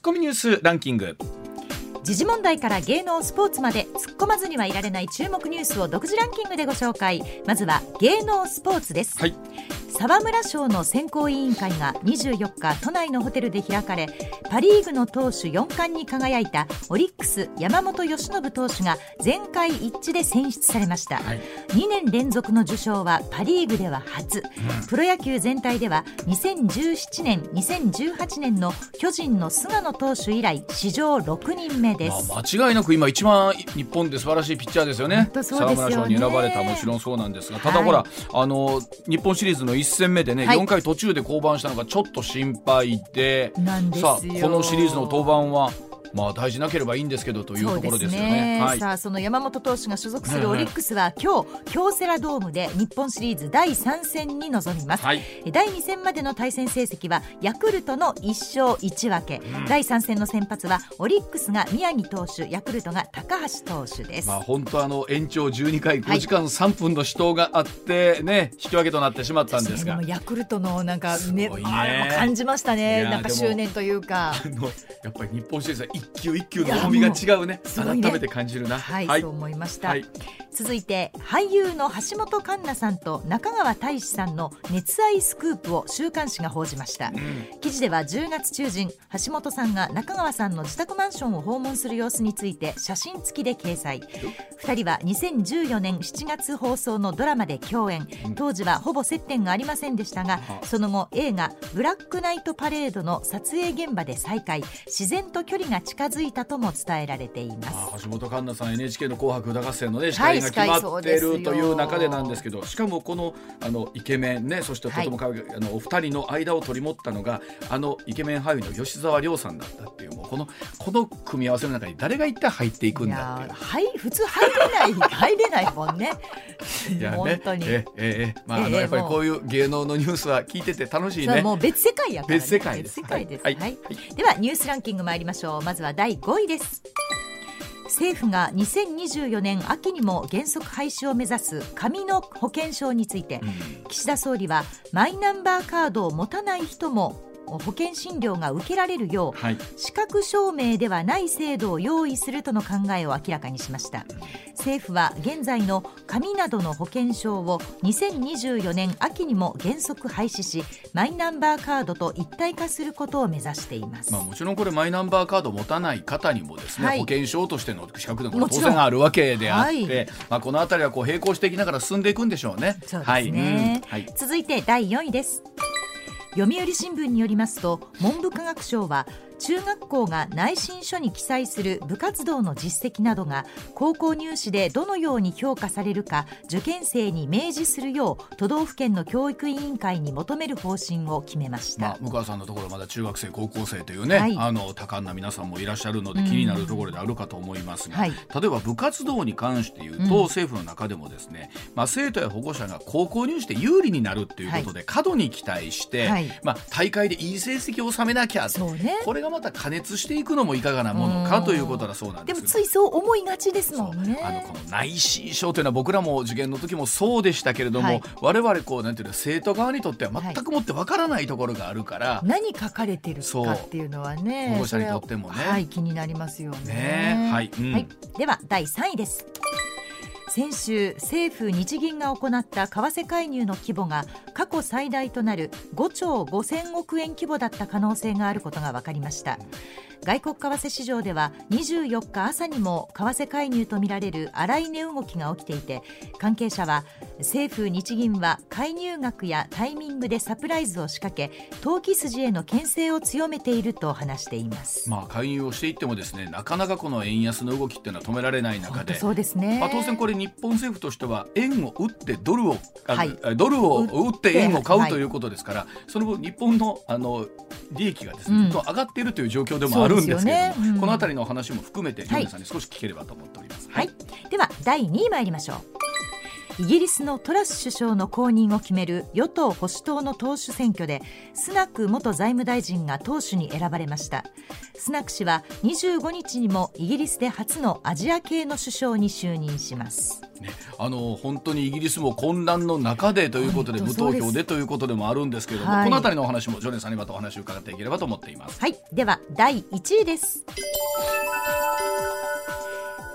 ッコミニュースランキング。時事問題から芸能スポーツまで突っ込まずにはいられない注目ニュースを独自ランキングでご紹介。まずは芸能スポーツです、はい沢村賞の選考委員会が24日都内のホテルで開かれパ・リーグの投手4冠に輝いたオリックス山本由伸投手が全会一致で選出されました、はい、2年連続の受賞はパ・リーグでは初、うん、プロ野球全体では2017年2018年の巨人の菅野投手以来史上6人目です、まあ、間違いなく今一番日本で素晴らしいピッチャーですよね。沢村賞に選ばれたもちろんそうなんですが。ただほら、はい、あの日本シリーズの1戦目でね、はい、4回途中で降板したのがちょっと心配で。さあこのシリーズの登板はまあ大事なければいいんですけどというところですよね。ね。はい、さあその山本投手が所属するオリックスは、今日京セラドームで日本シリーズ第3戦に臨みます。はい、第2戦までの対戦成績はヤクルトの1勝1分け、うん、第3戦の先発はオリックスが宮城投手、ヤクルトが高橋投手です。まあ本当あの延長12回5時間3分の死闘があってね、引き分けとなってしまったんですが、ヤクルトのなんかね、ね。感じましたね。なんか執念というか、あのやっぱり日本シリーズは一球一球の重みが違うね。改めて感じるな、はい、はい、そう思いました、はい、続いて俳優の橋本環奈さんと中川大志さんの熱愛スクープを週刊誌が報じました、うん、記事では10月中旬橋本さんが中川さんの自宅マンションを訪問する様子について写真付きで掲載。2人は2014年7月放送のドラマで共演。当時はほぼ接点がありませんでしたがその後映画「ブラックナイトパレード」の撮影現場で再会。自然と距離が近づいたとも伝えられています。橋本環奈さん NHK の「紅白歌合戦」のね司会が決まっているという中でなんですけどしかもこのあのイケメンねそしてとても可愛い、はい、あのお二人の間を取り持ったのがあのイケメン俳優の吉沢亮さんだったっていうもうこのこの組み合わせの中に誰が一体入っていくんだっていう。はい。普通入れない入れないもんね。いやね。本当に。えええまあ、あのやっぱりこういう芸能のニュースは聞いてて楽しいね。もう別世界やから、ね、別世界です。別世界です、はい、はい、ではニュースランキング参りましょう。まずは第5位です政府が2024年秋にも原則廃止を目指す紙の保険証について、岸田総理はマイナンバーカードを持たない人も保険診療が受けられるよう、はい、資格証明ではない制度を用意するとの考えを明らかにしました。政府は現在の紙などの保険証を2024年秋にも原則廃止しマイナンバーカードと一体化することを目指しています、まあ、もちろんこれマイナンバーカードを持たない方にもですね、はい、保険証としての資格でも当然あるわけであって、はい、まあ、この辺りはこう並行していきながら進んでいくんでしょうね。そうですね、はい、続いて第4位です。読売新聞によりますと文部科学省は中学校が内申書に記載する部活動の実績などが高校入試でどのように評価されるか受験生に明示するよう都道府県の教育委員会に求める方針を決めました、まあ、向川さんのところまだ中学生高校生というね、はい、あの多感な皆さんもいらっしゃるので気になるところであるかと思いますが、はい、例えば部活動に関して言うと、うん、政府の中でもですね、まあ、生徒や保護者が高校入試で有利になるっていうことで、過度に期待して、まあ、大会でいい成績を収めなきゃ、ね、これがまた加熱してしていくのもいかがなものかということだそうなんですでもついそう思いがちですもんね。あのこの内申書というのは僕らも受験の時もそうでしたけれども、はい、我々こうなんていうの生徒側にとっては全くもってわからないところがあるから、はい、何書かれてるかっていうのはね保護者にとってもね。はい気になりますよね、ね、はい、うん、はい、では第3位です先週政府日銀が行った為替介入の規模が過去最大となる5兆5000億円規模だった可能性があることが分かりました。外国為替市場では24日朝にも為替介入とみられる荒い値動きが起きていて関係者は政府・日銀は介入額やタイミングでサプライズを仕掛け投機筋への牽制を強めていると話しています、まあ、介入をしていってもですねなかなかこの円安の動きっていうのは止められない中でそうですね、まあ、当然これ日本政府としては円を売ってドルを、はい、ドルを売って円を買うということですから、はい、その分日本のあの利益がですね、うん、上がっているという状況でもあるんですけれども、ねうん、この辺りの話も含めて、はい、さんに少し聞ければと思っております。はい、では第2位参りましょう。イギリスのトラス首相の後任を決める与党・保守党の党首選挙でスナク元財務大臣が党首に選ばれました。スナク氏は25日にもイギリスで初のアジア系の首相に就任します、ね、あの本当にイギリスも混乱の中でということで無投票でということでもあるんですけれども、はい、この辺りのお話もジョネさんにまたお話を伺っていければと思っています。はい。では第1位です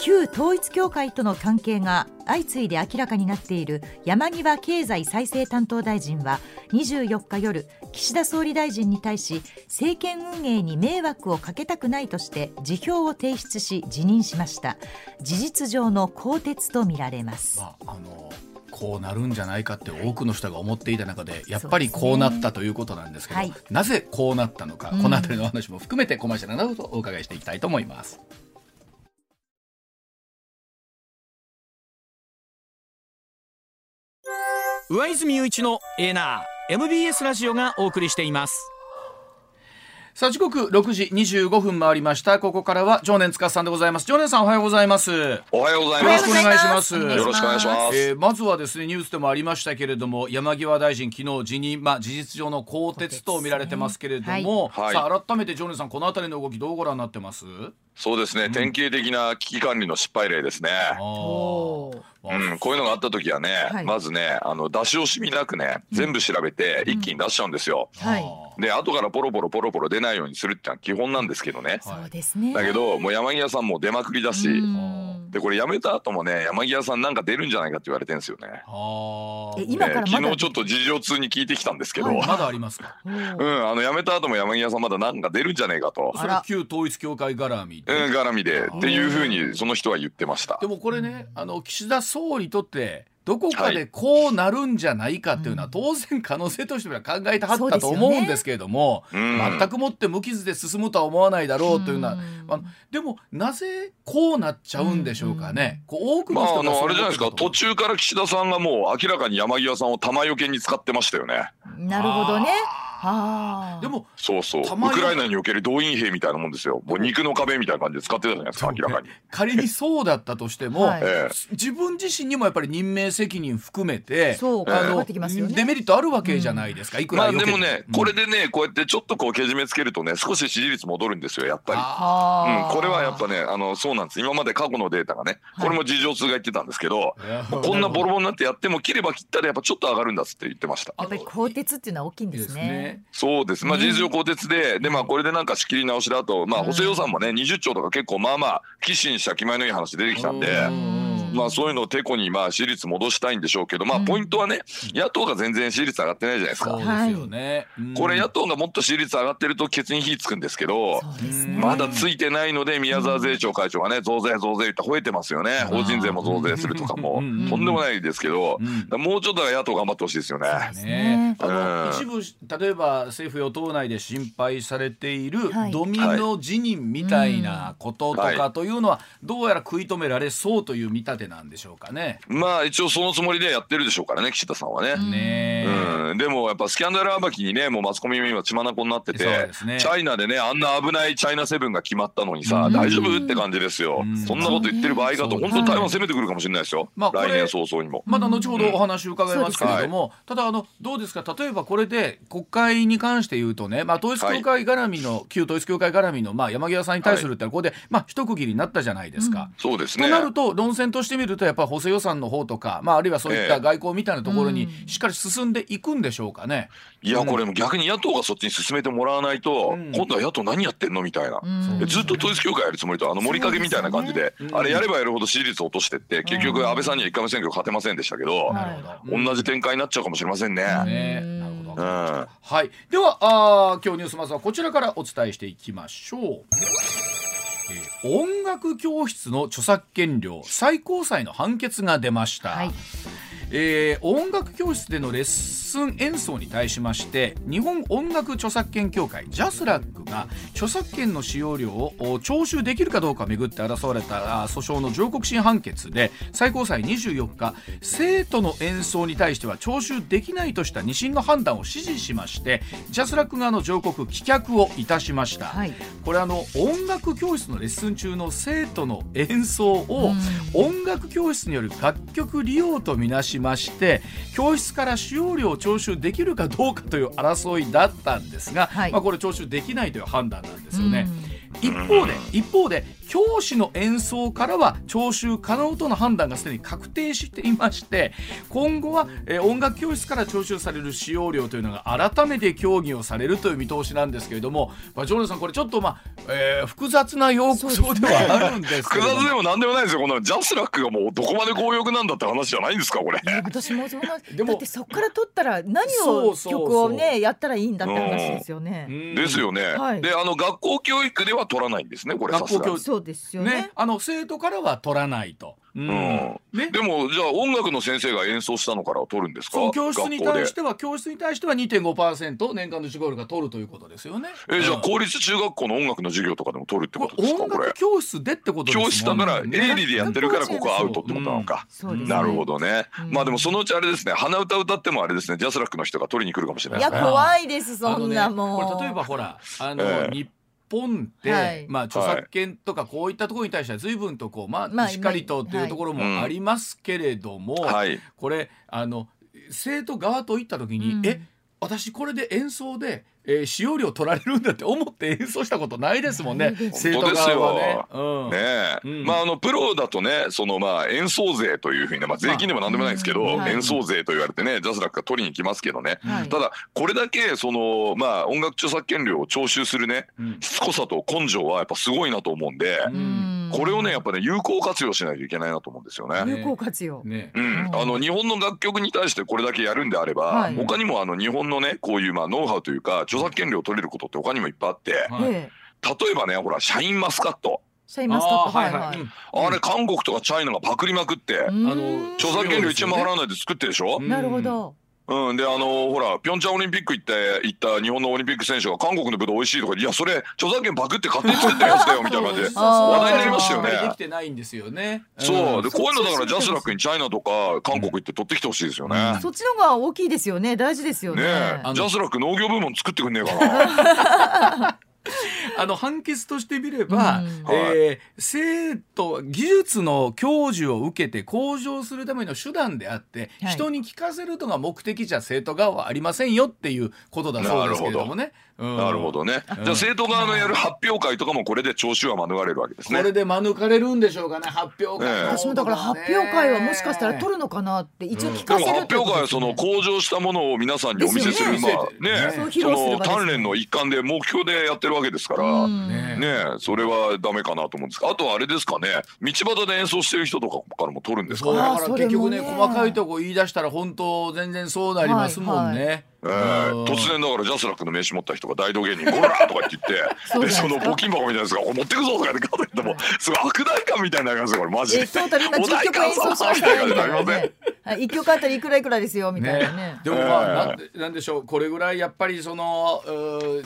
旧統一教会との関係が相次いで明らかになっている山際経済再生担当大臣は24日夜岸田総理大臣に対し政権運営に迷惑をかけたくないとして辞表を提出し辞任しました。事実上の更迭とみられます、まあ、あのこうなるんじゃないかって多くの人が思っていた中でやっぱりこうなったということなんですけど、ねはい、なぜこうなったのか、この辺りの話も含めてコマーシャルなどとお伺いしていきたいと思います。上泉雄一のエーナー MBS ラジオがお送りしています。さあ時刻6時25分回りました。ここからは常年塚さんでございます。常年さんおはようございます。おはようございます。よろしくお願いします。よろしくお願いします、えー、まずはですねニュースでもありましたけれども山際大臣昨日辞任まあ事実上の更迭と見られてますけれども、はい、さあ改めて常年さんこのあたりの動きどうご覧になってます？そうですね、うん、典型的な危機管理の失敗例ですね。うん、こういうのがあった時はね、はい、まずねあの出し惜しみなくね全部調べて一気に出しちゃうんですよ。うんはい、で後からポロポロポロポロ出ないようにするってのは基本なんですけどね。そうですね。だけどもう山際さんも出まくりだし。でこれ辞めた後もね山際さんなんか出るんじゃないかって言われてるんですよね。え今から昨日ちょっと事情通に聞いてきたんですけど、はい、まだありますか？うん。あの辞めた後も山際さんまだなんか出るんじゃないかと。それ旧統一教会絡み。うん絡みでっていうふうにその人は言ってました。でもこれねあの岸田総理とってどこかでこうなるんじゃないかっていうのは当然可能性としては考えてはったと思うんですけれども、ね、全くもって無傷で進むとは思わないだろうというのは、あでもなぜこうなっちゃうんでしょうかね。こう多くの人が、まあ、あのあれじゃないですか。途中から岸田さんがもう明らかに山際さんを玉よけに使ってましたよね。なるほどね。でもそうそう。ウクライナにおける動員兵みたいなもんですよ。もう肉の壁みたいな感じで使ってたじゃないですか明らかに。仮にそうだったとしても、はい、自分自身にもやっぱり任命責任含めてそうあの、ね、デメリットあるわけじゃないですか、うん、いくらまあでもね、うん、これでねこうやってちょっとこうけじめつけるとね少し支持率戻るんですよやっぱり、うん、これはやっぱねあのそうなんです。今まで過去のデータがねこれも事情通が言ってたんですけど、はい、こんなボロボロになってやっても切れば切ったらやっぱちょっと上がるんだっつって言ってました。やっぱり鋼鉄っていうのは大きいんですねそうです。まあ、事実上更迭で、で、まあ、これでなんか仕切り直しだと、まあ、補正予算もね、20兆とか結構、まあまあ、寄進した気前のいい話出てきたんで、まあ、そういうのをてこに、まあ、支持率戻したいんでしょうけど、まあ、ポイントはね、野党が全然支持率上がってないじゃないですか。そうですよね。これ、野党がもっと支持率上がってると、ケツに火つくんですけど、まだついてないので、宮沢税調会長がね、増税、増税って吠えてますよね。法人税も増税するとかも、とんでもないですけど、もうちょっと野党頑張ってほしいですよね。ね。あの一部、例えば政府・与党内で心配されているドミノ辞任みたいなこととかというのは、どうやら食い止められそうという見立てなんでしょうかね。まあ一応そのつもりでやってるでしょうからね岸田さんはね。ねうん、でもやっぱスキャンダル暴きにねもうマスコミも今血眼になってて、ね、チャイナでねあんな危ないチャイナセブンが決まったのにさ、大丈夫って感じですよ。そんなこと言ってる場合かと本当台湾攻めてくるかもしれないですよ。まあ、来年早々にも。まだ後ほどお話伺いますけれども、ただあのどうですか？例えばこれで国会に関して言うとね、まあ、統一教会絡みの、旧統一教会絡みの、まあ、山際さんに対するってここで、まあ、一区切りになったじゃないですか。そうですね。となると論戦としてみるとやっぱ補正予算の方とか、まあ、あるいはそういった外交みたいなところにしっかり進んでいくんでしょうかね。いやこれも逆に野党がそっちに進めてもらわないと、うん、今度は野党何やってんのみたいな、うん、ずっと統一教会やるつもりとあの森影みたいな感じで、ね、あれやればやるほど支持率落としてって結局安倍さんには一回も選挙勝てませんでしたけど、同じ展開になっちゃうかもしれませんね。ねなるほど、はい、ではあ今日ニュースまずはこちらからお伝えしていきましょう。音楽教室の著作権料最高裁の判決が出ました、はい、えー、音楽教室でのレッスン演奏に対しまして日本音楽著作権協会ジャスラックが著作権の使用料を徴収できるかどうかめぐって争われた訴訟の上告審判決で最高裁24日生徒の演奏に対しては徴収できないとした2審の判断を支持しましてジャスラック側の上告棄却をいたしました、はい、これあの音楽教室のレッスン中の生徒の演奏を音楽教室による楽曲利用とみなしまして教室から使用料を徴収できるかどうかという争いだったんですが、はい、まあ、これ徴収できないという判断なんですよね。一方で一方で教師の演奏からは徴収可能との判断がすでに確定していまして今後は、えー、音楽教室から徴収される使用料というのが改めて協議をされるという見通しなんですけれども、まあ、ジョーさんこれちょっと、まあえー、複雑な要素ではあるんですけど、ね、複雑でもなんでもないですよ。このジャスラックがもうどこまで強欲なんだって話じゃないんですかこれ。私もそうなでもだってそこから取ったら何を曲をねやったらいいんだって話ですよね。ですよね。はい、であの学校教育では取らないんですねこれ学校教育そうですよね。ね。あの生徒からは取らないと。うん、ね、でもじゃあ音楽の先生が演奏したのから取るんですか？教室に対しては教室に対しては2.5%年間の授業料が取るということですよね。え、うん、じゃあ公立中学校の音楽の授業とかでも取るってことですか音楽教室でってことです教室だから営利でやってるからここはアウトってことなのか、うん、なるほどね、まあでもそのうちあれですね鼻歌歌ってもあれですねジャスラックの人が取りに来るかもしれない、ね、いや怖いですそんなもん、ね、これ例えばほらあの、えー、日本で、はい、まあ、著作権とかこういったところに対しては随分とこう、まあ、しっかりとっていうところもありますけれども、はい、これあの生徒側といった時に、うん、え私これで演奏でえー、使用料取られるんだって思って演奏したことないですもんね。生徒側はね。うん、ね、うん、まああのプロだとね、そのまあ演奏税というふうにね、まあ税金でもなんでもないんですけど、演奏税と言われてね、ジャスラックが取りに来ますけどね。はい、ただこれだけそのまあ音楽著作権料を徴収するね、しつこさと根性はやっぱすごいなと思うんで。これをねやっぱね有効活用しないといけないなと思うんですよね。有効活用。ね、うん、あの日本の楽曲に対してこれだけやるんであれば、はい、他にもあの日本のねこういうまあノウハウというか著作権料を取れることって他にもいっぱいあって、はい、例えばねほらシャインマスカット。シャインマスカットはいはい、あれ韓国とかチャイナがパクりまくってあの著作権料1円も払わないで作ってるでしょ？なるほどうん、であのほらピョンチャンオリンピック行って行った日本のオリンピック選手が韓国のブドウ美味しいとかいやそれ著作権パクって勝手に作っ たやつだよみたいな感じで話題になりましたよね。できてないんですよね。そうでこういうのだからジャスラックにチャイナとか韓国行って取ってきてほしいですよね。そっちの方が大きいですよね大事ですよね。ね JASRAC農業部門作ってくんねえかな。あの判決としてみれば、うん、えー、生徒技術の教授を受けて向上するための手段であって、はい、人に聞かせるのが目的じゃ生徒側はありませんよっていうことだそうですけれどもね。なるほどね。じゃあ生徒側のやる発表会とかもこれで徴収は免れるわけですね。これで免れるんでしょうかね発表会、ね。私もだから発表会はもしかしたら取るのかなって一応聞かせる、ね、発表会はその向上したものを皆さんにお見せする、ね、まあねその鍛錬の一環で目標でやってるわけですから、ねそれはダメかなと思うんですあとはあれですかね道端で演奏してる人とかからも取るんですかね。だから結局ね細かいとこ言い出したら本当全然そうなりますもんね。はいはいえー、突然だからジャスラックの名刺持った人が大道芸人「ゴラ!」とか言って言って でその募金箱みたいなやつが「持ってくぞ」とかって書いてもすごい悪代官みたいになりますよこれマジで。トータル今10曲演奏しましたみたいなね。一曲あたりいくらいくらですよみたいなね。でもまあなんなんでしょうこれぐらいやっぱりその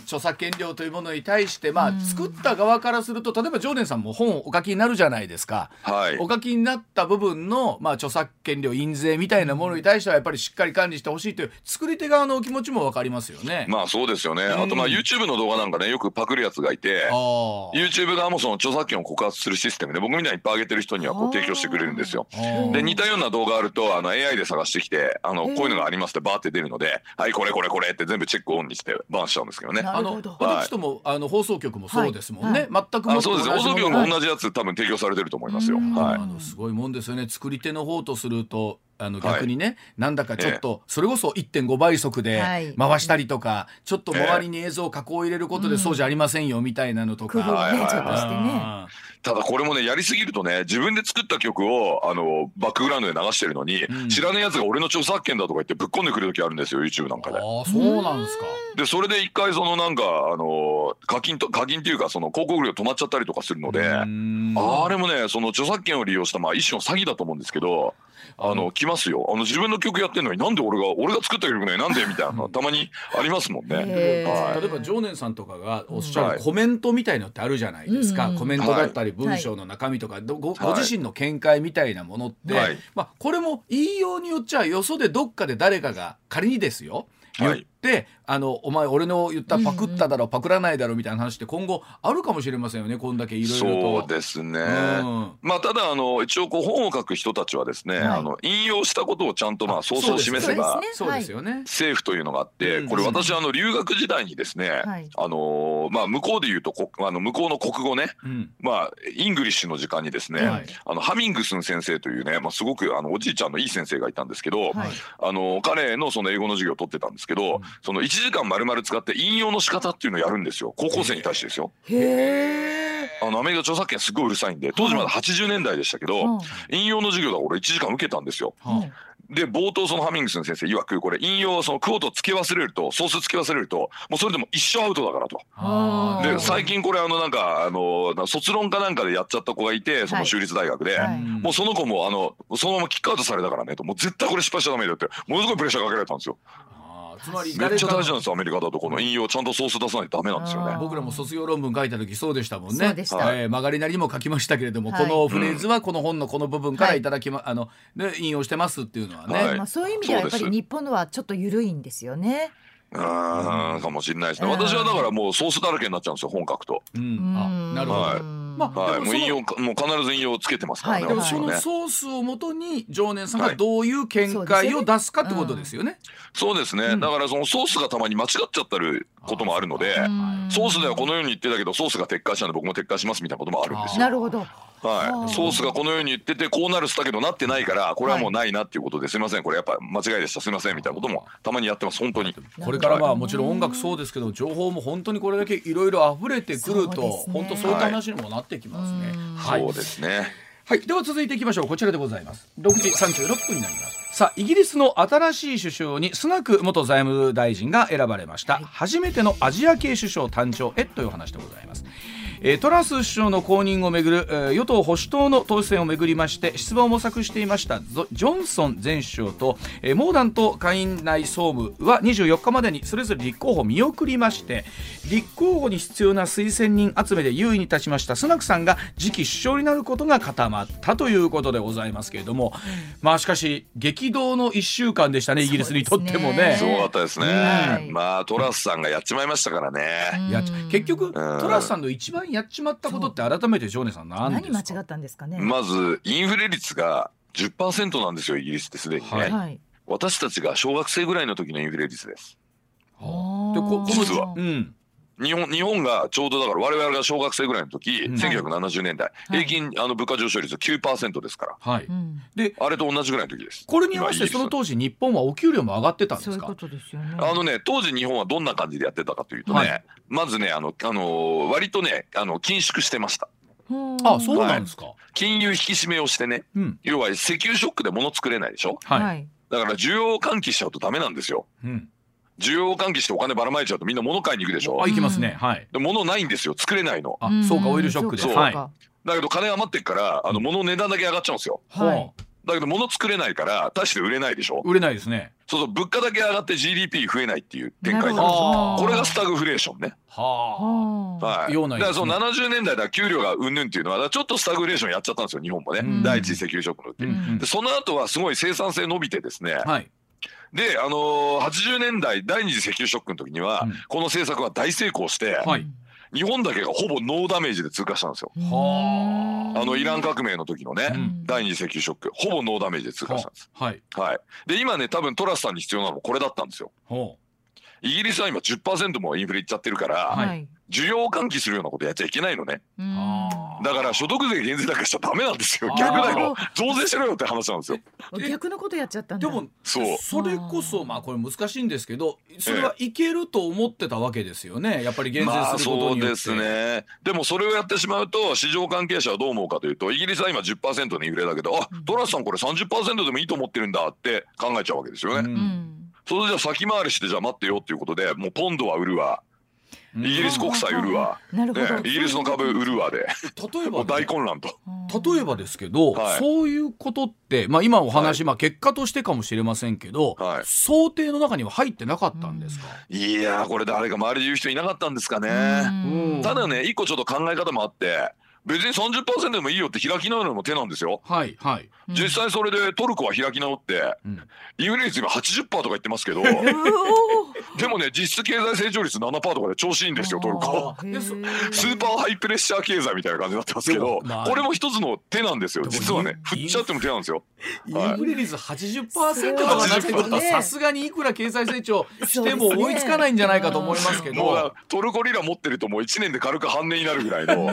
著作権料というものに対してまあ作った側からすると例えば常連さんも本をお書きになるじゃないですか。はい、お書きになった部分のまあ著作権料印税みたいなものに対してはやっぱりしっかり管理してほしいという作り手側のお気持ちもわかります。ますよね。まあそうですよね。あとまあ YouTube の動画なんかねよくパクるやつがいて、YouTube 側もその著作権を告発するシステムで僕みたいにいっぱい上げてる人にはこう提供してくれるんですよ。で似たような動画あるとあの AI で探してきてあのこういうのがありますってバーって出るので、はいこれこれこれって全部チェックオンにしてバンしちゃうんですけどね。あの私ともあの放送局もそうですもんね。全くそうです放送局も同じやつ多分提供されてると思いますよ。はい。すごいもんですよね。作り手の方とするとあの逆にね、はい、なんだかちょっと、それこそ1.5倍速で回したりとか、ちょっと周りに映像加工を入れることでそうじゃありませんよみたいなのとか。ただこれもねやりすぎるとね自分で作った曲をあのバックグラウンドで流してるのに、うん、知らないやつが俺の著作権だとか言ってぶっ込んでくる時あるんですよ YouTube なんかで。あそうなんですか。でそれで一回そのなんかあの課金と課金っていうかその広告料止まっちゃったりとかするのであれもねその著作権を利用したまあ一種の詐欺だと思うんですけどあの来ますよ。あの自分の曲やってんのになんで俺が俺が作った曲ねなんで？みたいなのたまにありますもんね。はい、例えば常念さんとかがおっしゃるコメントみたいのってあるじゃないですか、コメントだったり文章の中身とか、ごご自身の見解みたいなものって、まあ、これも言いようによっちゃよそでどっかで誰かが仮にですよ。言っってあのお前俺の言ったパクっただろ、うん、パクらないだろみたいな話って今後あるかもしれませんよねこんだけいろいろと。そうですね、うん、まあただあの一応こう本を書く人たちはですね、はい、あの引用したことをちゃんとまあソースを示せばそうですよね。政府というのがあって、これ私あの留学時代にですね、はい、あのまあ向こうで言うとこあの向こうの国語ね、まあ English の時間にですね、あのハミングスン先生というね、まあ、すごくあのおじいちゃんのいい先生がいたんですけど、あの彼のその英語の授業を取ってたんですけど、その1時間丸々使って引用の仕方っていうのをやるんですよ。高校生に対してですよ。へあのアメリカ著作権すごいうるさいんで当時まだ80年代でしたけど、引用の授業だ俺1時間受けたんですよ。で冒頭そのハミングスン先生曰くこれ引用その quote つけ忘れるとソースつけ忘れるともうそれでも一生アウトだからと。で最近これあのなんかあの卒論かなんかでやっちゃった子がいてその州立大学で、はい、もうその子もあのそのままキックアウトされたからねと。もう絶対これ失敗しちゃダメだってものすごいプレッシャーかけられたんですよ。つまりめっちゃ大事なんですアメリカだと。この引用ちゃんとソース出さないとダメなんですよね。僕らも卒業論文書いた時そうでしたもんね。そうえー、曲がりなりも書きましたけれども、はい、このフレーズはこの本のこの部分からいただきま、はい、あので引用してますっていうのはね、はい、まあそういう意味ではやっぱり日本のはちょっと緩いんですよねうんかもしれないですね。私はだからもうソースだらけになっちゃうんですよ本書くと。うん、あなるほど。はいまあ、はい、もう引用もう必ず引用つけてますからね。はい、でもそのソースをもとに常念さんがどういう見解を出すかってことですよね。そうですね。だからそのソースがたまに間違っちゃったることもあるので、ソースではこのように言ってたけどソースが撤回したんで僕も撤回しますみたいなこともあるんですよ。なるほど。はい、ソースがこのように言っててこうなるしたけどなってないからこれはもうないなっていうことですいません。これやっぱ間違いでした。すいませんみたいなこともたまにやってます。本当に。これからまあもちろん音楽そうですけど情報も本当にこれだけいろいろ溢れてくると、本当そういった話にもなってきますね、はい、そうですね。はい。では続いていきましょう。こちらでございます。6時36分になります。さあイギリスの新しい首相にスナク元財務大臣が選ばれました、はい、初めてのアジア系首相誕生へという話でございますえトラス首相の後任をめぐる、え与党保守党の党首選をめぐりまして出馬を模索していましたジョンソン前首相と、えモーダント下院内総務は24日までにそれぞれ立候補を見送りまして立候補に必要な推薦人集めで優位に立ちましたスナクさんが次期首相になることが固まったということでございますけれども、まあしかし激動の1週間でしたねイギリスにとってもね。すごかったですね、うん、まあトラスさんがやっちまいましたからね。や結局トラスさんの一番やっちまったことって改めてジョーネさん何ですか？何間違ったんですかね？まずインフレ率が10%なんですよイギリスってすでにね、はい、私たちが小学生ぐらいの時のインフレ率です。でこ実は、うん、日本日本がちょうどだから我々が小学生ぐらいの時、うん、1970年代、はい、平均あの物価上昇率9%ですから、はい、であれと同じぐらいの時です。これに合わせてその当時日本はお給料も上がってたんですか？あのね当時日本はどんな感じでやってたかというとね、はい、まずねあのあの割とねあの緊縮してました。あそうなんですか、はい、金融引き締めをしてね、うん、要は石油ショックで物作れないでしょ、はい、だから需要を喚起しちゃうとダメなんですよ。うん需要を喚起してお金ばらまいちゃうとみんな物買いに行くでしょ。あ行きますね。はい。で物ないんですよ。作れないの。あそうかオイルショックで。そう、はい、だけど金余ってっからあの物の値段だけ上がっちゃうんですよ、はい、だけど物作れないから大して売れないでしょ。売れないですね。そうそう物価だけ上がって GDP 増えないっていう展開になるんですよこれがスタグフレーションね。はあ。はい。だからその70年代では給料がうんぬんっていうのはちょっとスタグフレーションやっちゃったんですよ日本もね、第一次石油ショックのって、うん、でその後はすごい生産性伸びてですね、はいで、あのー、80年代第二次石油ショックの時には、うん、この政策は大成功して、はい、日本だけがほぼノーダメージで通過したんですよ。あ。のイラン革命の時のね、うん、第二次石油ショックほぼノーダメージで通過したんです。はい、はい、で今ね多分トラスさんに必要なのもこれだったんですよ。イギリスは今10%もインフレいっちゃってるから、はい、需要を喚起するようなことやっちゃいけないのね。だから所得税減税だけしちゃダメなんですよ。逆だよ。増税しろよって話なんですよ。逆のことやっちゃったんだ。でもそうそれこそまあこれ難しいんですけど、それはいけると思ってたわけですよね。やっぱり減税することによって。そうですね。でもそれをやってしまうと市場関係者はどう思うかというと、イギリスは今10%のインフレだけど、あ、トラスさんこれ30%でもいいと思ってるんだって考えちゃうわけですよね。うん、それじゃ先回りしてじゃあ待ってよっていうことで、もうポンドは売るわ。イギリス国債売るわ、ね、イギリスの株売るわで。例えば大混乱と。例えばですけど、はい、そういうことって、まあ、今お話、はい、まあ、結果としてかもしれませんけど、はい、想定の中には入ってなかったんですか？いやこれ誰か周りで言う人いなかったんですかね。ただね一個ちょっと考え方もあって別に30%でもいいよって開き直るのも手なんですよ。はいはい。実際それでトルコは開き直って、うん、インフレ率今80%とか言ってますけど、でもね実質経済成長率7%とかで調子いいんですよトルコ。スーパーハイプレッシャー経済みたいな感じになってますけど、これも一つの手なんですよ。実はね。振っちゃっても手なんですよ。インフレ率80%とかなってくるとさすがにいくら経済成長しても追いつかないんじゃないかと思いますけど、トルコリラ持ってるともう1年で軽く半値になるぐらいの。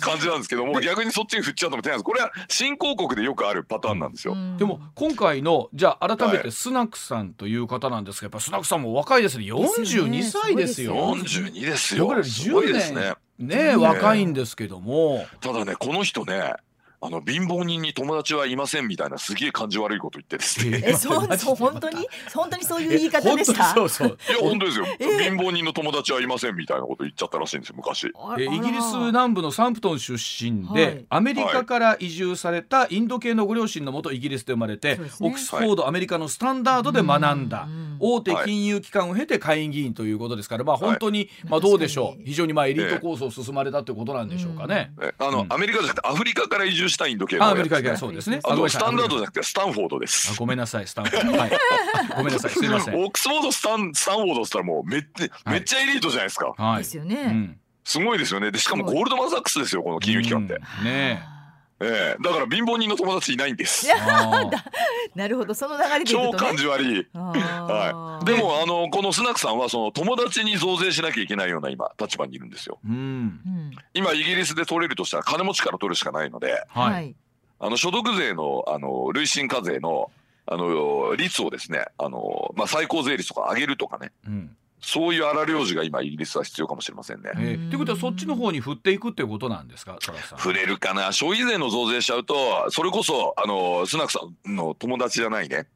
感じなんですけども逆にそっちに振っちゃうのも手なんです。これは新興国でよくあるパターンなんですよ、でも今回のじゃあ改めてスナクさんという方なんですがやっぱスナクさんも若いですね。42歳ですよ。42ですよ。すごいですね。ね若いんですけども。ただねこの人ねあの貧乏人に友達はいませんみたいなすげえ感じ悪いこと言ってですね。え、そうそう本当に？本当にそういう言い方でした？そうそう。いや本当ですよ。貧乏人の友達はいませんみたいなこと言っちゃったらしいんですよ昔。えイギリス南部のサンプトン出身で、はい、アメリカから移住されたインド系のご両親のもとイギリスで生まれて、ね、オックスフォード、アメリカのスタンダードで学んだ。大手金融機関を経て下院議員ということですから、まあ本当に、まあどうでしょう？非常にまあエリート構想を進まれたということなんでしょうかね。あの、アメリカじゃなくてアフリカから移住したインド系の。会計そうですね。あのスタンダードじゃなくてスタンフォードです。ごめんなさいスタンフォード。はい。ごめんなさいすみません。オックスフォードスタンスタンフォードっつったらもうめっめっちゃエリートじゃないですか。はい。ですよね。すごいですよね。でしかもゴールドマンサックスですよこの金融機関って。ね。ええ、だから貧乏人の友達いないんです。なるほど、その流れで、超感じ悪い。はい。でも、あの、このスナクさんは、その友達に増税しなきゃいけないような今立場にいるんですよ。うん、今イギリスで取れるとしたら金持ちから取るしかないので。はい。あの所得税のあの累進課税のあの率をですねあの、まあ、最高税率とか上げるとかね、うん、そういう荒領事が今イギリスは必要かもしれませんね。ということはそっちの方に振っていくっていうことなんですか触れるかな？消費税の増税しちゃうとそれこそあのスナクさんの友達じゃないね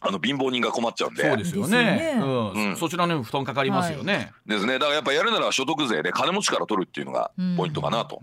あの貧乏人が困っちゃうんで。そうですよね。うん、そちらの負担かかりますよね。ですね。だからやっぱやるなら所得税で金持ちから取るっていうのがポイントかなと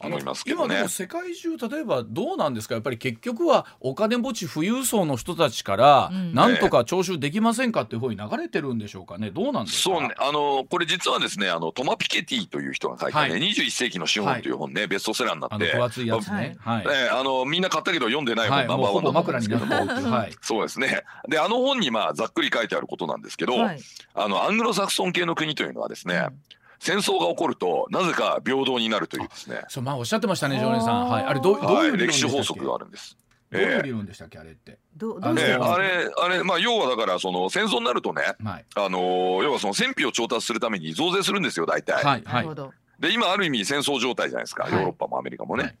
思いますけどね。今でも世界中例えばどうなんですか？やっぱり結局はお金持ち富裕層の人たちからなんとか徴収できませんかっていうふうに流れてるんでしょうかね？どうなんですか？そうね。あのこれ実はですね、あのトマピケティという人が書いたね、21世紀の資本という本ね、ベストセラーになって。分厚いやつね。はい。あのみんな買ったけど読んでない本ナンバーワンだと思うんですけども。はい。そうですね。であの本にまあざっくり書いてあることなんですけど、はい、あのアングロサクソン系の国というのはですね、うん戦争が起こるとなぜか平等になるというですね。そうまあおっしゃってましたね、常連さん。はい。あれどうどういう歴史法則があるんです。どういう理論でしたっけ、あれって？どどうね、あれあれまあ要はだからその戦争になるとね、はい、あの要はその戦費を調達するために増税するんですよ大体。はいはい。で今ある意味戦争状態じゃないですか、ヨーロッパもアメリカもね。はい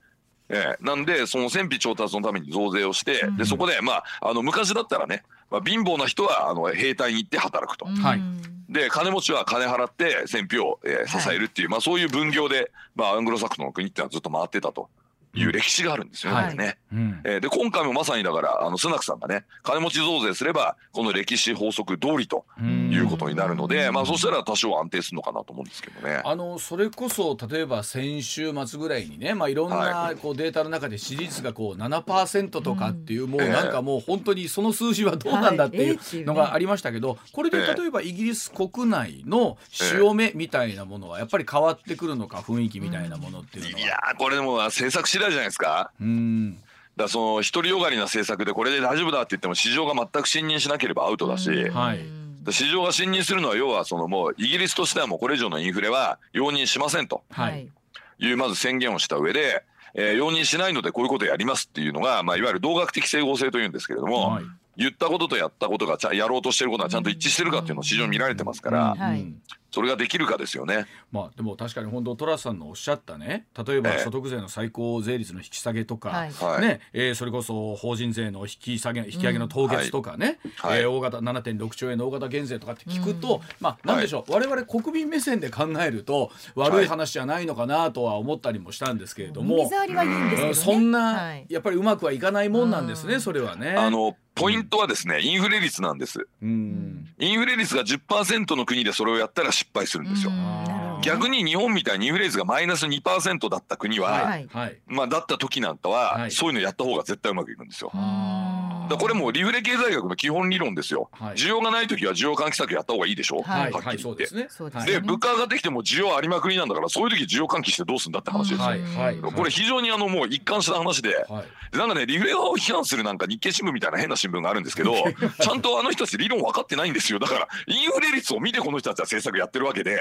えー、なんでその戦費調達のために増税をして、でそこでまああの昔だったらね、まあ、貧乏な人はあの兵隊に行って働くと。はい。で金持ちは金払って戦費を、えー、支えるっていう、はい、まあ、そういう分業で、まあ、アングロサクソンの国っていうのはずっと回ってたという歴史があるんですよね。はい、ね。うん、えー、で今回もまさにだからあのスナクさんがね金持ち増税すればこの歴史法則通りということになるので、まあそしたら多少安定するのかなと思うんですけどね。あのそれこそ例えば先週末ぐらいにね、まあいろんなこうデータの中で支持率がこう7%とかっていう、もうなんかもう本当にその数字はどうなんだっていうのがありましたけど、これで例えばイギリス国内の潮目みたいなものはやっぱり変わってくるのか雰囲気みたいなものっていうのは。いやこれでも政策次第じゃないですか。うん。だその独りよがりな政策でこれで大丈夫だって言っても市場が全く信任しなければアウトだし、はい、市場が信任するのは要はそのもうイギリスとしてはもうこれ以上のインフレは容認しませんと、はい、いうまず宣言をした上で、えー、容認しないのでこういうことをやりますっていうのが、まあ、いわゆる同学的整合性というんですけれども、はい、言ったこととやったことがちゃやろうとしてることがちゃんと一致してるかっていうのを市場見られてますから、それができるかですよね。まあでも確かに本当トラスさんのおっしゃったね。例えば所得税の最高税率の引き下げとか、ね。えー、それこそ法人税の引き下げ引き上げの凍結とかね、うんはい、えー、大型7.6兆円の大型減税とかって聞くと、うん、まあなんでしょう、はい、我々国民目線で考えると悪い話じゃないのかなとは思ったりもしたんですけれども、はい、そんな、やっぱりうまくはいかないもんなんですね、それはね。あのポイントはですね、インフレ率なんです。インフレ率が10%の国でそれをやったら失敗するんですよ。逆に日本みたいにインフレ率がマイナス2%だった国は、はい、まあだった時なんかは、そういうのやった方が絶対うまくいくんですよ。だこれもリフレ経済学の基本理論ですよ。はい、需要がない時は需要喚起策やった方がいいでしょ？はい、はっきり言って。で、物価上がってきても需要ありまくりなんだからそういう時需要喚起してどうするんだって話ですよ。はいこれ非常にあのもう一貫した話で、なんかねリフレを批判するなんか日経新聞みたいな変な新聞があるんですけど、ちゃんとあの人たち理論分かってないんですよ。だからインフレ率を見てこの人たちは政策やってるわけで、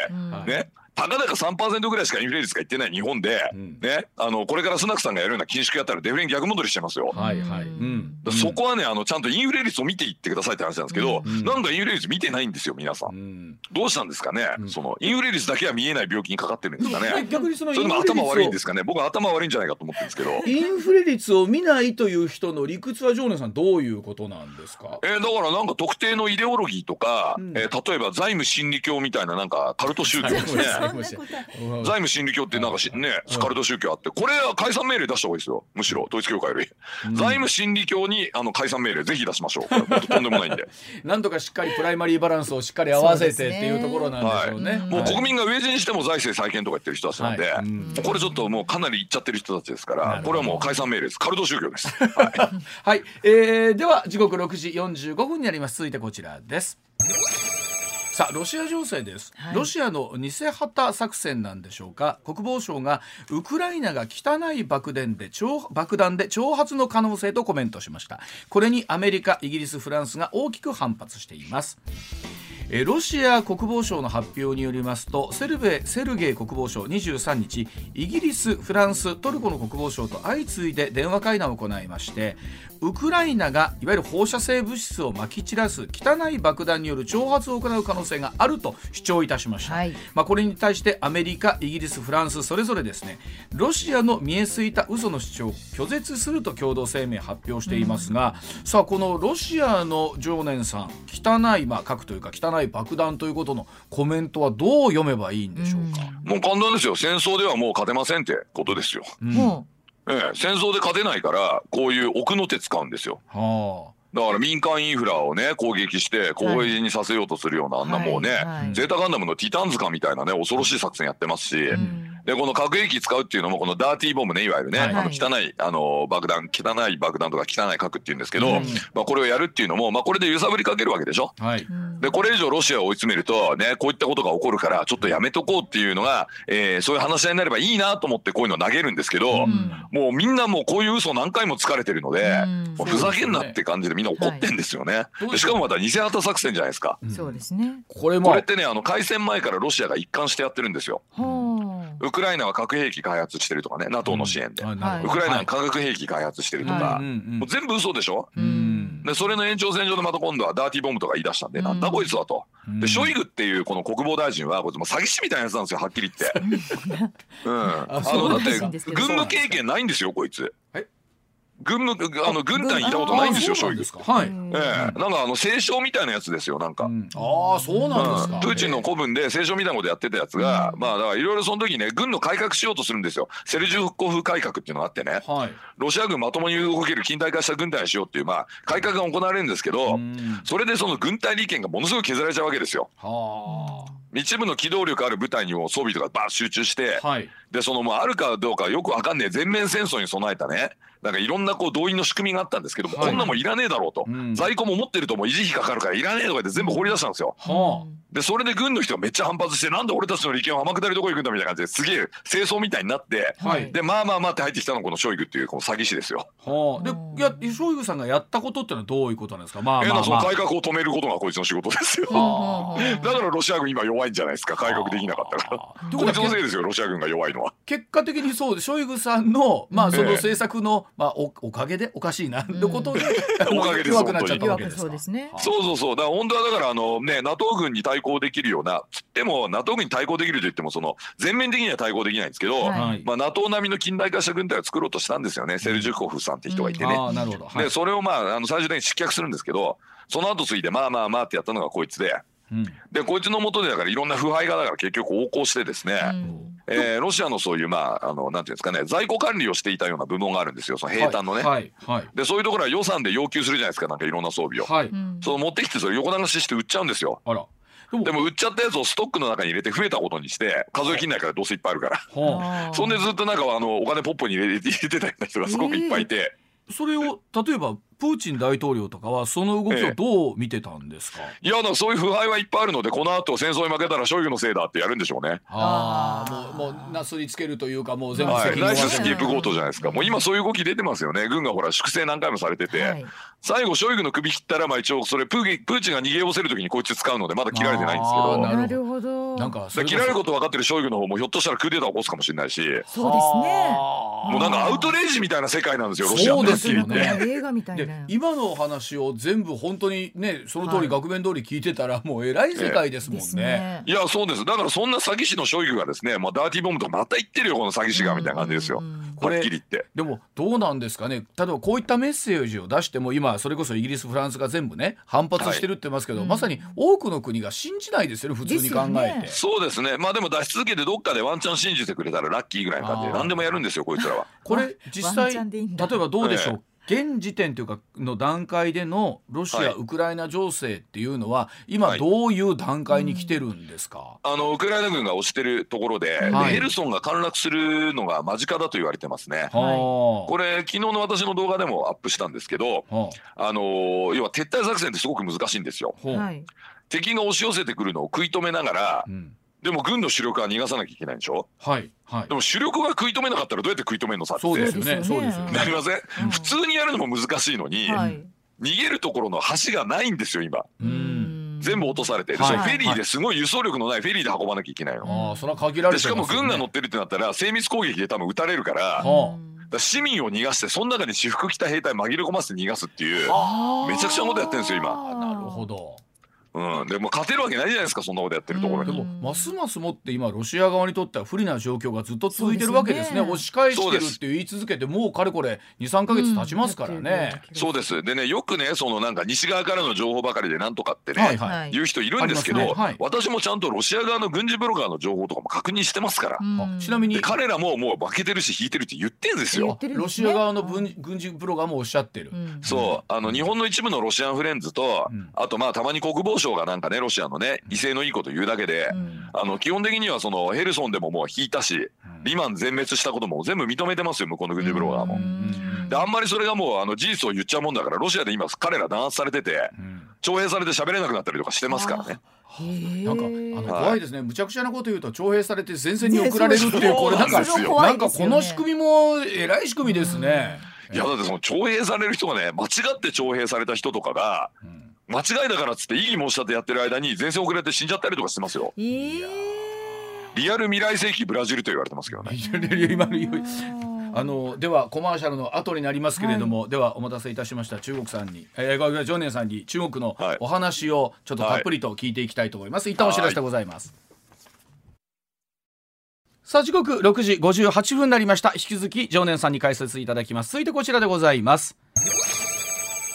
ね。たかだか3%ぐらいしかインフレ率がいってない日本で、うん、ね、あのこれからスナクさんがやるような緊縮やったらデフレに逆戻りしてますよ。はいはい、うん、そこはねあのちゃんとインフレ率を見ていってくださいって話なんですけど、うん、なんかインフレ率見てないんですよ皆さん。うん、どうしたんですかね、そのインフレ率だけは見えない病気にかかってるんですかね？逆にそのそれでも頭悪いんですかね？僕は頭悪いんじゃないかと思ってるんですけど。インフレ率を見ないという人の理屈は常念さんどういうことなんですか？えー、だからなんか特定のイデオロギーとか、うん、えー、例えば財務心理教みたいななんかカルト宗教ですね。財務心理教ってなんかしねスカルト宗教あってこれは解散命令出した方がいいですよ。むしろ統一教会より、うん、財務心理教にあの解散命令ぜひ出しましょう。とんでもないんで。なんとかしっかりプライマリーバランスをしっかり合わせてっていうところなんでしょうね、はい、もう国民が飢え死にしても財政再建とか言ってる人たちなんで、はい、これちょっともうかなりいっちゃってる人たちですからこれはもう解散命令です。カルト宗教です。はい、はい、えー、では時刻6時45分になります。続いてこちらですさあロシア情勢です、はい、ロシアの偽旗作戦なんでしょうか。国防省がウクライナが汚い爆弾で爆弾で挑発の可能性とコメントしました。これにアメリカイギリスフランスが大きく反発していますロシア国防省の発表によりますとセルベセルゲイ国防省23日イギリス、フランス、トルコの国防省と相次いで電話会談を行いましてウクライナがいわゆる放射性物質をまき散らす汚い爆弾による挑発を行う可能性があると主張いたしました、はい、まあ、これに対してアメリカ、イギリス、フランスそれぞれですねロシアの見えすいた嘘の主張を拒絶すると共同声明発表していますが、うん、さあこのロシアの常念さん汚い、まあ、核というか汚い爆弾ということのコメントはどう読めばいいんでしょうか、うん、もう簡単ですよ。戦争ではもう勝てませんってことですよ。うん。ええ、戦争で勝てないからこういう奥の手使うんですよ。はあ。だから民間インフラをね攻撃して攻撃にさせようとするような、あんなもうね、はいはい、ゼータガンダムのティタンズカみたいなね恐ろしい作戦やってますし、うん、でこの核兵器使うっていうのもこのダーティーボムねいわゆるね、はい、あの汚いあの爆弾汚い爆弾とか汚い核っていうんですけど、うん、まあ、これをやるっていうのも、まあ、これで揺さぶりかけるわけでしょ。はい、でこれ以上ロシアを追い詰めるとねこういったことが起こるからちょっとやめとこうっていうのが、えー、そういう話し合いになればいいなと思ってこういうのを投げるんですけど、うん、もうみんなもうこういう嘘何回も疲れてるので、うん、ふざけんなって感じでみんな怒ってんですよね。はい、しかもまた偽旗作戦じゃないですか。そうですねこれもこれってねあの開戦前からロシアが一貫してやってるんですよ。ウクライナは核兵器開発してるとかね NATO の支援で、うん、ウクライナは化学兵器開発してるとか、全部嘘でしょ、うん、でそれの延長線上でまた今度はダーティーボムとか言い出したんで、うん、なんだこいつはと、でショイグっていうこの国防大臣はこいつも詐欺師みたいなやつなんですよはっきり言って、うん、あのだって軍務経験ないんですよこいつ。軍のあの軍隊にいたことないんですよ、ショイグ。はい。ええなんかあの清少みたいなやつですよ、なんか。ああ、そうなんですか。プーチンの古文で清少みたいなことやってたやつが、まあだからいろいろその時ね、軍の改革しようとするんですよ。セルジュコフ改革っていうのがあってね。はい。ロシア軍まともに動ける近代化した軍隊にしようっていうまあ改革が行われるんですけど、それでその軍隊利権がものすごい削られちゃうわけですよ。はあ。一部の機動力ある部隊にも装備とかバー集中して、はい、でそのもうあるかどうかよくわかんねえ全面戦争に備えたねなんかいろんなこう動員の仕組みがあったんですけども、はい、こんなもんいらねえだろうと、うん、在庫も持ってるともう維持費かかるからいらねえとか言って全部放り出したんですよ。はあ。でそれで軍の人がめっちゃ反発してなんで俺たちの利権を天下りどこ行くんだみたいな感じですげえ清掃みたいになって、はい、でまあまあまあって入ってきたのがこのショイグっていうこの詐欺師ですよ。はあ、でいやショイグさんがやったことってのはどういうことなんですか、まあまあ、まあ、その改革を止めることがこいつの仕事ですよ。はあ、だからロシア軍今弱いんじゃないですか？改革できなかったから。こいつのせいですよロシア軍が弱いのは。結果的にそうでショイグさんのまあその政策の、まあおおかげでおかしいなってことで、うん、おかげで弱くなっちゃったわけですか。そうですね。そうそうそうだから本当はだからあのね NATO 軍に対抗できるようなつっても NATO 軍に対抗できると言ってもその全面的には対抗できないんですけど、はい、まあ、NATO 並みの近代化した軍隊を作ろうとしたんですよねセルジュコフさんって人がいてね。うんはい、でそれをまああの最終的に失脚するんですけどその後ついてまあまあまあってやったのがこいつで。うん、でこいつのもとでだからいろんな腐敗がだから結局横行してですね、うん、えー、ロシアのそういうまああのなんていうんですかね在庫管理をしていたような部門があるんですよその兵隊のね、はいはい、でそういうところは予算で要求するじゃないですかなんかいろんな装備を、はい、その持ってきてそれ横流しして売っちゃうんですよ。あら。でも売っちゃったやつをストックの中に入れて増えたことにして数えきんないからどうせいっぱいあるから、そんでずっとなんかあのお金ポップに入れて入れてたような人がすごくいっぱいいて。それを例えばプーチン大統領とかはその動きをどう見てたんですか、ええ、いやだそういう腐敗はいっぱいあるのでこの後戦争に負けたらショイグのせいだってやるんでしょうね。ああもうもうなすりつけるというかもう全部責任、はい、ナイススキープ強盗じゃないですか。もう今そういう動き出てますよね。軍がほら粛清何回もされてて、はい、最後ショイグの首切ったらまあ一応それプープーチンが逃げ寄せる時にこいつ使うのでまだ切られてないんですけど。なるほど。なんか切られること分かってるショイグの方もひょっとしたらクーデター起こすかもしれないし。そうですね。もうなんかアウトレイジみたいな世界なんですよロシアのですよね映画みたいな今の話を全部本当にねその通り額面通り聞いてたらもう偉い世界ですもんね、いやそうです。だからそんな詐欺師のショイグがですね、まあ、ダーティーボムとかまた言ってるよこの詐欺師がみたいな感じですよ、はっきり言って。でもどうなんですかね。例えばこういったメッセージを出しても今それこそイギリスフランスが全部ね反発してるって言いますけど、はい、まさに多くの国が信じないですよね普通に考えて、ね、そうですね。まあでも出し続けてどっかでワンチャン信じてくれたらラッキーぐらいの感じで。何でもやるんですよこいつらは。これ実際例えばどうでしょう、現時点というかの段階でのロシア、はい、ウクライナ情勢っていうのは今どういう段階に来てるんですか、はい、あのウクライナ軍が押してるところではい、ヘルソンが陥落するのが間近だと言われてますね。これ昨日の私の動画でもアップしたんですけど、あの要は撤退作戦ってすごく難しいんですよ。敵が押し寄せてくるのを食い止めながら、うんでも軍の主力は逃がさなきゃいけないでしょ？はいはい。でも主力が食い止めなかったらどうやって食い止めるのさって？そうですよね。そうですよね。なりません、うん、普通にやるのも難しいのに、はい、逃げるところの橋がないんですよ今。全部落とされて、はい、フェリーですごい輸送力のないフェリーで運ばなきゃいけないの、あそれは限られて、ね、しかも軍が乗ってるってなったら精密攻撃で多分撃たれるから、はあ、市民を逃がしてその中に私服着た兵隊紛れ込ませて逃がすっていうめちゃくちゃなことやってるんですよ今。なるほどうん、でも勝てるわけないじゃないですかそんなことやってるところで。もますますもって今ロシア側にとっては不利な状況がずっと続いてるわけですね、ね、押し返してるって言い続けてもうかれこれ23か月経ちますからね、うん、そうです。でねよくねそのなんか西側からの情報ばかりでなんとかってね、はいはい、言う人いるんですけど、ね。はい、私もちゃんとロシア側の軍事ブロガーの情報とかも確認してますから、ちなみに彼らももう負けてるし引いてるって言ってんですよ、ね、ロシア側の軍軍事ブロガーもおっしゃってる、そう。あの日本の一部のロシアンフレンズと、あとまあたまに国防省がなんかねロシアアのね威勢のいいこと言うだけで、うん、あの基本的にはそのヘルソンでももう引いたし、リマン全滅したことも全部認めてますよ向こうの軍事ブロガーも。であんまりそれがもうあの事実を言っちゃうもんだからロシアで今彼ら弾圧されてて、徴兵されて喋れなくなったりとかしてますからね。なんかあの怖いですね、はい、むちゃくちゃなこと言うと徴兵されて前線に送られるっていうこれなんかなんかこの仕組みもえらい仕組みですね。いやだってその徴兵される人がね間違って徴兵された人とかが、うん間違いだからっつって異議申し立てやってる間に前線遅れて死んじゃったりとかしてますよ。えー、リアル未来世紀ブラジルと言われてますけどね。あのではコマーシャルの後になりますけれども、はい、ではお待たせいたしました中国さんに、えー、常念さんに中国のお話をちょっとたっぷりと聞いていきたいと思います、はい、一旦お知らせでございます、はい、さあ時刻6時58分になりました。引き続き常念さんに解説いただきます。続いてこちらでございます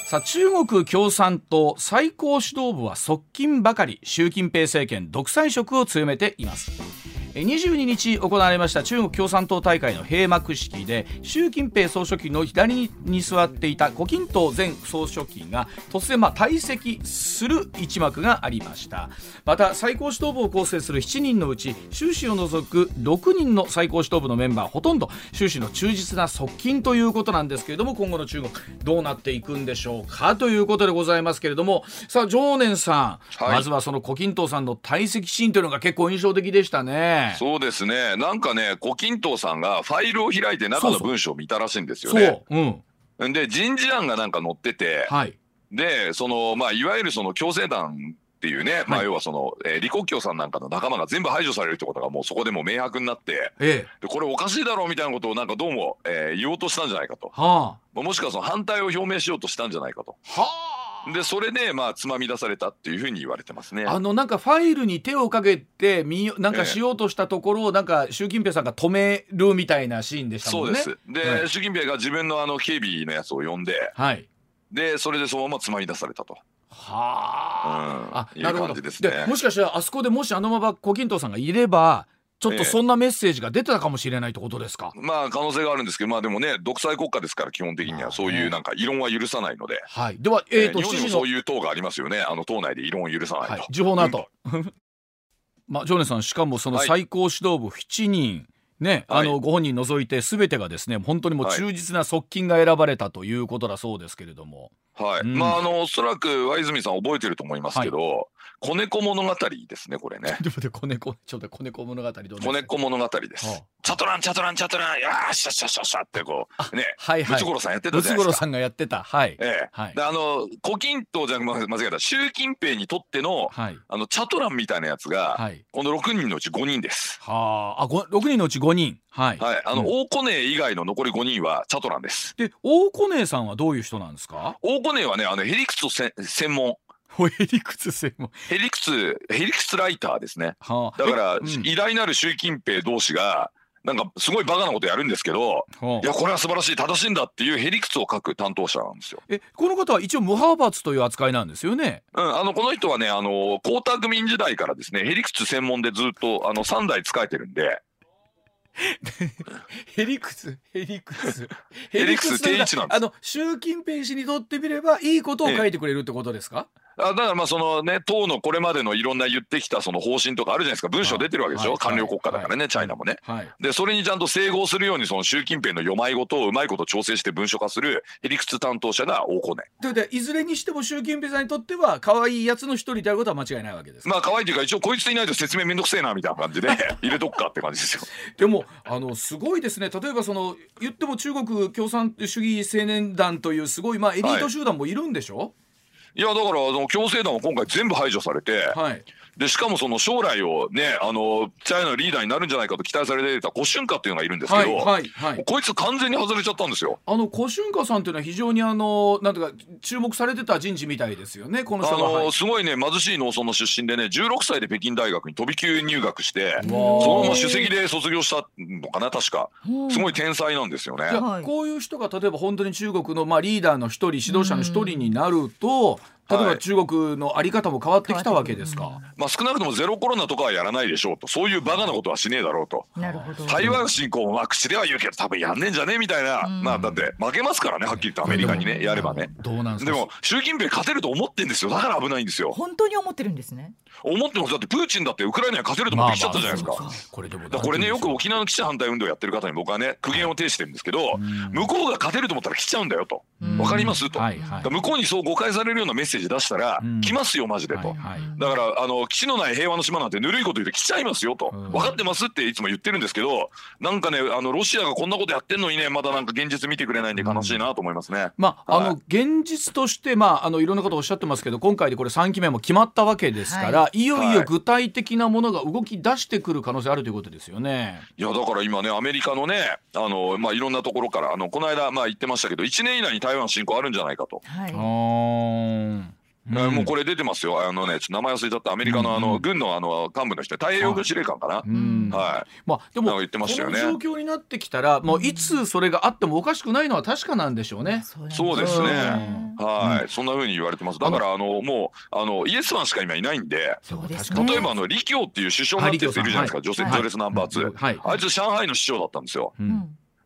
さあ中国共産党最高指導部は側近ばかり。習近平政権独裁色を強めています。22日行われました中国共産党大会の閉幕式で習近平総書記の左に座っていた胡錦涛前総書記が突然まあ退席する一幕がありましたまた最高指導部を構成する7人のうち習氏を除く6人の最高指導部のメンバーほとんど習氏の忠実な側近ということなんですけれども今後の中国どうなっていくんでしょうかということでございますけれどもさあ常念さん、はい、まずはその胡錦涛さんの退席シーンというのが結構印象的でしたね。そうですね。なんかね、胡錦涛さんがファイルを開いて中の文章を見たらしいんですよね。そううん。で、人事案がなんか載ってて、はい。で、その、まあ、いわゆるその共生団っていうね、はい、まあ要はその、えー、李克強さんなんかの仲間が全部排除されるってことがもうそこでもう明白になって、ええ、でこれおかしいだろうみたいなことをなんかどうも、えー、言おうとしたんじゃないかと、はあ、もしくはその反対を表明しようとしたんじゃないかと。はあでそれでまあつまみ出されたっていうふうに言われてますね。あのなんかファイルに手をかけてみなんかしようとしたところをなんか習近平さんが止めるみたいなシーンでしたもんね。そうです。で、はい、習近平が自分のあの警備のやつを呼んで、はい、でそれでそのままつまみ出されたと。はあ、うん、なるほどですねもしかしたらあそこでもしあのまま胡錦涛さんがいればちょっとそんなメッセージが出てたかもしれないってことですか、えまあ可能性があるんですけどまあでもね独裁国家ですから基本的には。そういうなんか異論は許さないので、はい、では、えーと、えー、日本にもそういう党がありますよね。あの党内で異論を許さないと、はい、時報の後、うん、まあ常念さんしかもその最高指導部7人、はい。ね、あの、ご本人除いてすべてがですね本当にもう忠実な側近が選ばれたということだそうですけれども。はい、うん、まああのおそらく和泉さん覚えてると思いますけど、はい、子猫物語ですねこれね。でも子猫ちょっと子猫物語ど子猫物語です。チャトランチャトランチャトラン。よーしゃしゃしゃしゃってこう。ね、はいはい、ムツゴロウさんやってたじゃないですか。ムツゴロウさんがやってた。はい。ええ。はい、であの胡錦涛じゃ間違えた。習近平にとっての、はい、あのチャトランみたいなやつが、はい、この6人のうち5人です。はあ。あ6人のうち5人。はい。はい、あの、うん、大コネ以外の残り5人はチャトランです。で大コネさんはどういう人なんですか？大コネはねあのヘリクツ専門。ヘリクツ専門。ヘリクツヘリクツライターですね、はあ、だから、うん、偉大なる習近平同士がなんかすごいバカなことやるんですけど、はあ、いやこれは素晴らしい正しいんだっていうヘリクツを書く担当者なんですよ。えこの方は一応無派閥という扱いなんですよね？うんあのこの人はねあの江沢民時代からですねヘリクツ専門でずっとあの3代使えてるんで。ヘリクツヘリクツ ヘリクツ定位置なんですあの習近平氏にとってみればいいことを書いてくれるってことですか、あだからまあそのね党のこれまでのいろんな言ってきたその方針とかあるじゃないですか。文章出てるわけでしょ、はい、官僚国家だからね、はい、チャイナもね、はい、でそれにちゃんと整合するようにその習近平の読まい事をうまいこと調整して文書化するへりくつ担当者が大コネ。でいずれにしても習近平さんにとっては可愛いやつの一人であることは間違いないわけですまあ可愛いというか一応こいついないと説明めんどくせえなみたいな感じで 入れとくかって感じですよ。でもあのすごいですね。例えばその言っても中国共産主義青年団というすごいまあエリート集団もいるんでしょ、はい。いやだからあの共生団は今回全部排除されて、はい、でしかもその将来をねあのチャイナのリーダーになるんじゃないかと期待されていたコシュンカっていうのがいるんですけど、はいはいはい、こいつ完全に外れちゃったんですよ。あのコシュンカさんっていうのは非常にあのなんとか注目されてた人事みたいですよねこの人あのすごいね貧しい農村の出身でね16歳で北京大学に飛び級入学してそのまま首席で卒業したのかな確かすごい天才なんですよね。こういう人が例えば本当に中国のまあリーダーの一人指導者の一人になると。例えば中国のあり方も変わってきたわけですか、まあ、少なくともゼロコロナとかはやらないでしょうと。そういうバカなことはしねえだろうと。なるほど。台湾侵攻もまあ口では言うけど多分やんねえんじゃねえみたいな、まあだって負けますからねはっきり言ってアメリカにねやればね。どうなんでも習近平勝てると思ってんですよ。だから危ないんですよ。本当に思ってるんですね。思ってます。だってプーチンだってウクライナに勝てると思ってきちゃったじゃないですか、まあまあ、これでもこれねよ。く沖縄の基地反対運動やってる方に僕はね苦言を呈してるんですけど向こうが勝てると思ったら来ちゃうんだよと。わかります？と、はいはい、向こうにそう誤解されるようなメッセージ出したら来ますよマジでと、はいはい、だからあの基地のない平和の島なんてぬるいこと言って来ちゃいますよと、分かってますっていつも言ってるんですけどなんかねあのロシアがこんなことやってんのにねまだなんか現実見てくれないんで悲しいなと思いますね。まあ、はい、あの現実としてまああのいろんなことおっしゃってますけど今回でこれ3期目も決まったわけですから、はい、いよいよ具体的なものが動き出してくる可能性あるということですよね。いやだから今ねアメリカのねあのまあいろんなところからあのこの間まあ言ってましたけど1年以内に台湾侵攻あるんじゃないかと。はいうん、もうこれ出てますよ、あのね、名前忘れちゃった、アメリカのあの、軍のあの幹部の人、太平洋軍司令官かな、はい、まあ、でも、言ってましたよね、この状況になってきたら、もういつそれがあってもおかしくないのは確かなんでしょうね。そうですね、はい、そんなふうに言われてます。だから、あのもうあのイエスマンしか今いないんで、例えばあの李強っていう首相になってる人いるじゃないですか、女性序列ナンバー2、あいつ上海の首相だったんですよ。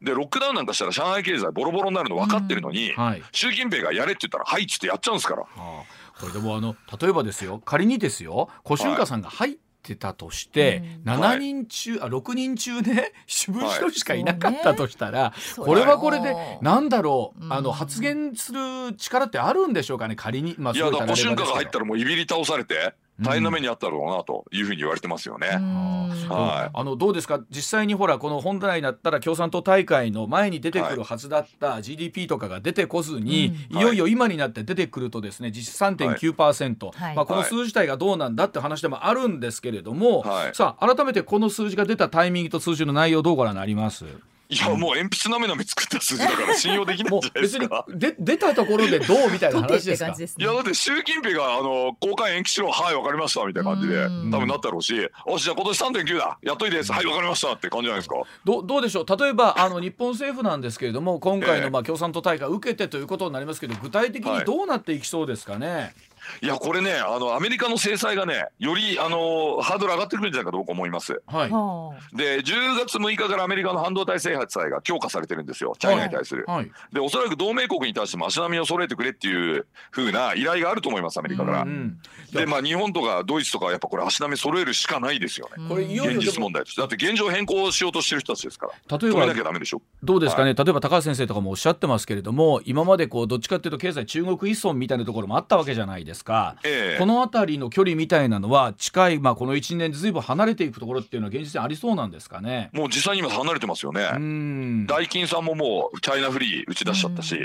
でロックダウンなんかしたら上海経済ボロボロになるの分かってるのに、習近平がやれって言ったら「はい」っつってやっちゃうんですから。はあこれでもあの例えばですよ仮にですよ小春華さんが入ってたとして、はい、7人中、あ6人中ね自分一人しかいなかったとしたら、はい、これはこれでなんだろう、あの発言する力ってあるんでしょうかね仮に。まあ、いやだ小春華が入ったらもういびり倒されて。大変な目にあったろうなというふうに言われてますよね。はい、あのどうですか？実際にほらこの本来だったら共産党大会の前に出てくるはずだった GDP とかが出てこずに、はい、いよいよ今になって出てくるとですね実質3.9%、はい、まあ、この数字自体がどうなんだって話でもあるんですけれども、はい、さあ改めてこの数字が出たタイミングと数字の内容どうご覧になります？いやもう鉛筆なめなめ作った数字だから信用できないんじゃないですか。で出たところでどうみたいな話ですか？いやだって習近平があの交換延期しろはいわかりましたみたいな感じで多分なったろうし、おしじゃあ今年3.9だやっといてですはいわかりましたって感じじゃないですか。どどうでしょう？例えばあの日本政府なんですけれども今回のまあ共産党大会受けてということになりますけど具体的にどうなっていきそうですかね？えーいやこれねあのアメリカの制裁がねよりあのハードル上がってくるんじゃないかと僕思います。はい、で10月6日からアメリカの半導体制裁が強化されてるんですよチャイナに対する。はい、でおそらく同盟国に対しても足並みを揃えてくれっていうふうな依頼があると思いますアメリカから。でまあ日本とかドイツとかやっぱこれ足並み揃えるしかないですよね。これ現実問題として。だって現状変更しようとしてる人たちですから。例えばどうですかね、はい、例えば高橋先生とかもおっしゃってますけれども今までこうどっちかっていうと経済中国依存みたいなところもあったわけじゃないですか。えー、この辺りの距離みたいなのは近い、まあ、この1年でずいぶん離れていくところっていうのは現実にありそうなんですかね。もう実際に今離れてますよね。ダイキンさんももうチャイナフリー打ち出しちゃったし。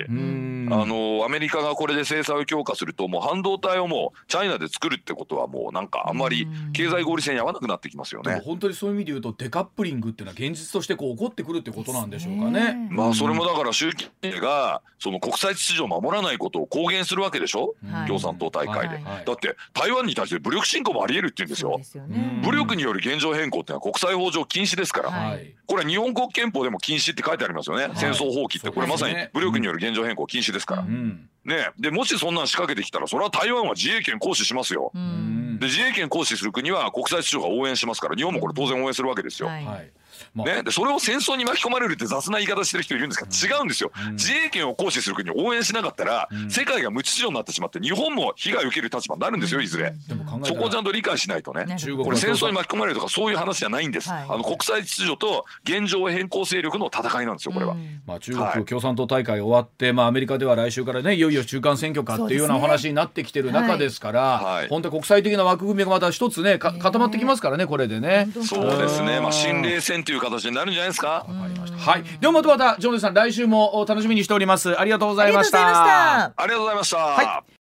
あのアメリカがこれで制裁を強化するともう半導体をもうチャイナで作るってことはもうなんかあんまり経済合理性に合わなくなってきますよね。本当にそういう意味で言うとデカップリングっていうのは現実としてこう起こってくるってことなんでしょうかね。まあそれもだから習近平がその国際秩序を守らないことを公言するわけでしょ、はい、共産党大会で、はいはい、だって台湾に対して武力侵攻もありえるって言うんですよ。すよね、武力による現状変更っていうのは国際法上禁止ですから、はい、これは日本国憲法でも禁止って書いてありますよね、はい、戦争放棄ってこれまさに武力による現状変更禁止ですから。うん、ね、でもしそんなん仕掛けてきたらそれは台湾は自衛権行使しますよ。で自衛権行使する国は国際秩序が応援しますから日本もこれ当然応援するわけですよ。はいね、でそれを戦争に巻き込まれるって雑な言い方してる人いるんですが、違うんですよ、うん、自衛権を行使する国を応援しなかったら、うん、世界が無秩序になってしまって日本も被害を受ける立場になるんですよいずれ、そこをちゃんと理解しないとね。これ戦争に巻き込まれるとかそういう話じゃないんです、はい、あの国際秩序と現状変更勢力の戦いなんですよこれは、まあ、中国共産党大会終わって、まあ、アメリカでは来週からねいよいよ中間選挙かっていうようなお話になってきてる中ですから、はい、本当国際的な枠組みがまた一つね固まってきますからねこれでね。そうですね。まあ新冷戦という形になるんじゃないですか？か。はい。ではまたまたジョンさん来週も楽しみにしております。ありがとうございました。ありがとうございました。はい。